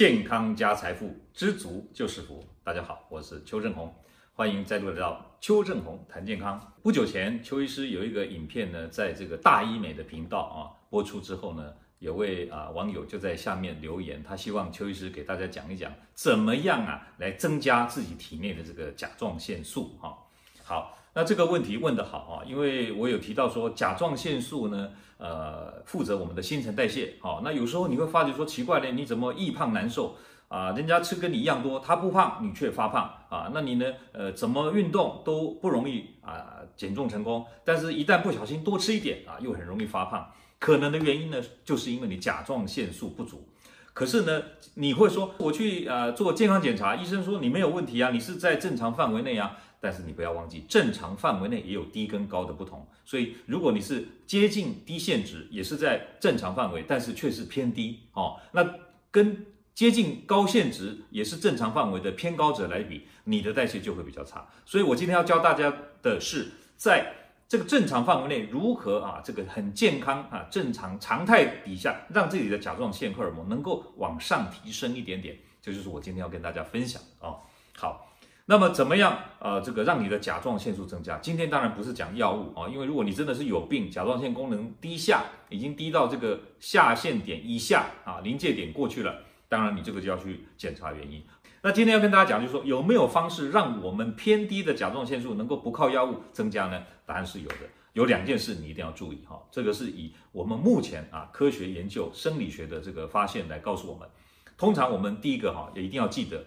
健康加财富，知足就是福。大家好，我是邱正红，欢迎再度来到邱正红谈健康。不久前，邱医师有一个影片呢，在这个大医美的频道啊播出之后呢，有位啊网友就在下面留言，他希望邱医师给大家讲一讲，怎么样啊来增加自己体内的这个甲状腺素哈。好。那这个问题问得好啊，因为我有提到说甲状腺素呢，呃，负责我们的新陈代谢。好，那有时候你会发觉说奇怪呢，你怎么易胖难受啊？人家吃跟你一样多，他不胖，你却发胖啊？那你呢？呃，怎么运动都不容易啊减重成功，但是一旦不小心多吃一点啊，又很容易发胖。可能的原因呢，就是因为你甲状腺素不足。可是呢，你会说我去呃做健康检查，医生说你没有问题啊，你是在正常范围内啊。但是你不要忘记，正常范围内也有低跟高的不同。所以如果你是接近低限值，也是在正常范围，但是却是偏低哦，那跟接近高限值也是正常范围的偏高者来比，你的代谢就会比较差。所以我今天要教大家的是，在这个正常范围内如何啊，这个很健康啊，正常常态底下，让自己的甲状腺荷尔蒙能够往上提升一点点，这就是我今天要跟大家分享啊哦。好。那么怎么样？呃，这个让你的甲状腺素增加。今天当然不是讲药物啊，因为如果你真的是有病，甲状腺功能低下，已经低到这个下限点以下啊，临界点过去了，当然你这个就要去检查原因。那今天要跟大家讲，就是说有没有方式让我们偏低的甲状腺素能够不靠药物增加呢？答案是有的。有两件事你一定要注意哈，这个是以我们目前啊科学研究生理学的这个发现来告诉我们。通常我们第一个哈也一定要记得，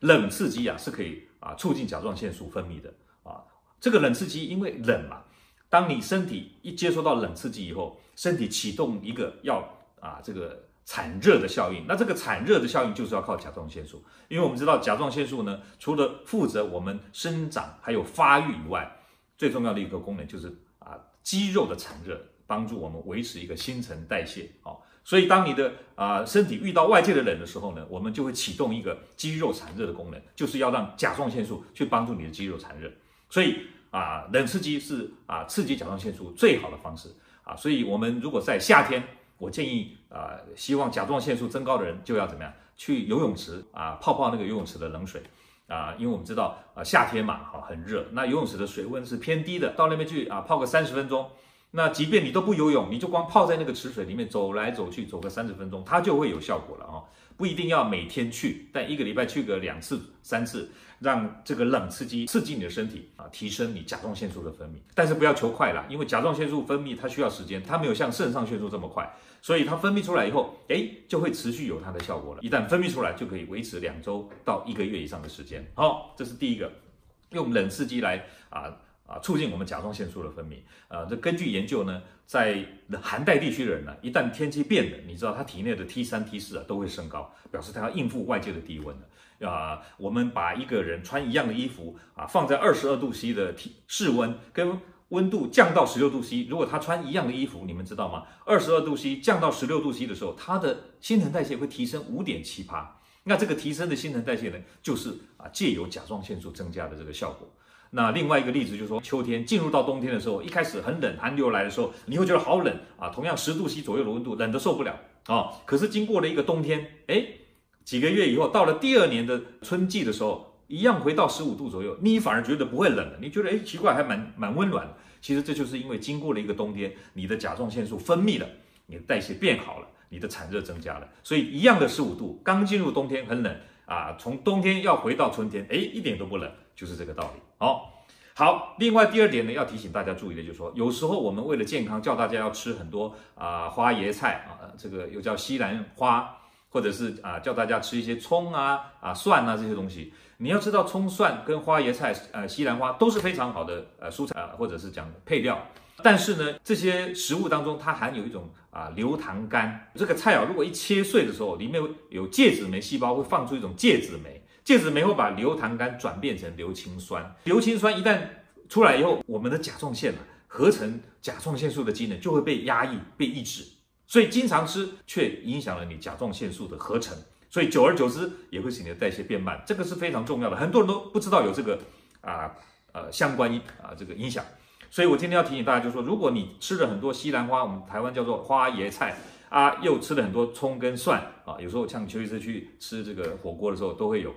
冷刺激啊是可以。啊，促进甲状腺素分泌的啊，这个冷刺激因为冷嘛，当你身体一接收到冷刺激以后，身体启动一个要啊这个产热的效应，那这个产热的效应就是要靠甲状腺素，因为我们知道甲状腺素呢，除了负责我们生长还有发育以外，最重要的一个功能就是啊肌肉的产热，帮助我们维持一个新陈代谢啊。所以，当你的啊、身体遇到外界的冷的时候呢，我们就会启动一个肌肉产热的功能，就是要让甲状腺素去帮助你的肌肉产热。所以啊，冷刺激是啊刺激甲状腺素最好的方式啊。所以，我们如果在夏天，我建议啊，希望甲状腺素增高的人就要怎么样？去游泳池啊，泡泡那个游泳池的冷水啊，因为我们知道啊夏天嘛，哈很热，那游泳池的水温是偏低的，到那边去啊泡个三十分钟。那即便你都不游泳，你就光泡在那个池水里面走来走去，走个三十分钟，它就会有效果了啊！不一定要每天去，但一个礼拜去个两次、三次，让这个冷刺激刺激你的身体啊，提升你甲状腺素的分泌。但是不要求快啦，因为甲状腺素分泌它需要时间，它没有像肾上腺素这么快，所以它分泌出来以后，哎，就会持续有它的效果了。一旦分泌出来，就可以维持两周到一个月以上的时间。好，这是第一个，用冷刺激来啊。啊，促进我们甲状腺素的分泌。呃，这根据研究呢，在寒带地区的人呢，一旦天气变冷，你知道他体内的 T 三、T 四啊都会升高，表示他要应付外界的低温了。啊，我们把一个人穿一样的衣服啊，放在二十二度 C 的体室温，跟温度降到十六度 C，如果他穿一样的衣服，你们知道吗？二十二度 C 降到十六度 C 的时候，他的新陈代谢会提升五点七趴。那这个提升的新陈代谢呢，就是啊，借由甲状腺素增加的这个效果。那另外一个例子就是说，秋天进入到冬天的时候，一开始很冷，寒流来的时候，你会觉得好冷啊。同样十度 C 左右的温度，冷得受不了啊。可是经过了一个冬天，哎，几个月以后，到了第二年的春季的时候，一样回到十五度左右，你反而觉得不会冷了。你觉得哎，奇怪，还蛮蛮温暖的。其实这就是因为经过了一个冬天，你的甲状腺素分泌了，你的代谢变好了，你的产热增加了。所以一样的十五度，刚进入冬天很冷啊，从冬天要回到春天，哎，一点都不冷。就是这个道理。好，好。另外第二点呢，要提醒大家注意的，就是说，有时候我们为了健康，叫大家要吃很多啊、花椰菜啊，这个又叫西兰花，或者是啊叫大家吃一些葱啊啊蒜啊这些东西。你要知道，葱蒜跟花椰菜、呃西兰花都是非常好的呃蔬菜啊，或者是讲配料。但是呢，这些食物当中它含有一种啊硫糖苷。这个菜啊，如果一切碎的时候，里面有芥子酶细胞会放出一种芥子酶。芥子酶会把硫糖苷转变成硫氰酸，硫氰酸一旦出来以后，我们的甲状腺啊合成甲状腺素的机能就会被压抑、被抑制，所以经常吃却影响了你甲状腺素的合成，所以久而久之也会使你的代谢变慢，这个是非常重要的，很多人都不知道有这个啊呃相关啊这个影响，所以我今天要提醒大家，就是说如果你吃了很多西兰花，我们台湾叫做花椰菜啊，又吃了很多葱跟蒜啊，有时候像邱医师去吃这个火锅的时候，都会有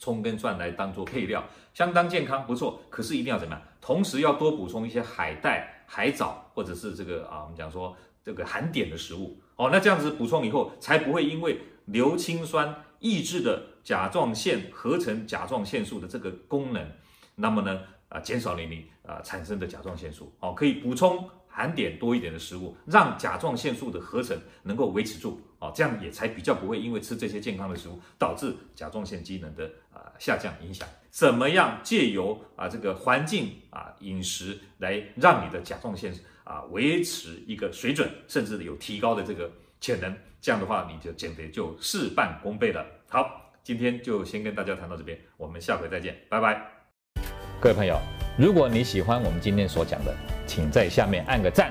葱跟蒜来当做配料，相当健康，不错。可是一定要怎么样？同时要多补充一些海带、海藻，或者是这个啊，我们讲说这个含碘的食物哦。那这样子补充以后，才不会因为硫氰酸抑制的甲状腺合成甲状腺素的这个功能，那么呢啊，减少了你啊产生的甲状腺素哦，可以补充。含碘多一点的食物，让甲状腺素的合成能够维持住啊，这样也才比较不会因为吃这些健康的食物导致甲状腺机能的啊下降影响。怎么样借由啊这个环境啊饮食来让你的甲状腺啊维持一个水准，甚至有提高的这个潜能？这样的话，你就减肥就事半功倍了。好，今天就先跟大家谈到这边，我们下回再见，拜拜。各位朋友，如果你喜欢我们今天所讲的，请在下面按个赞。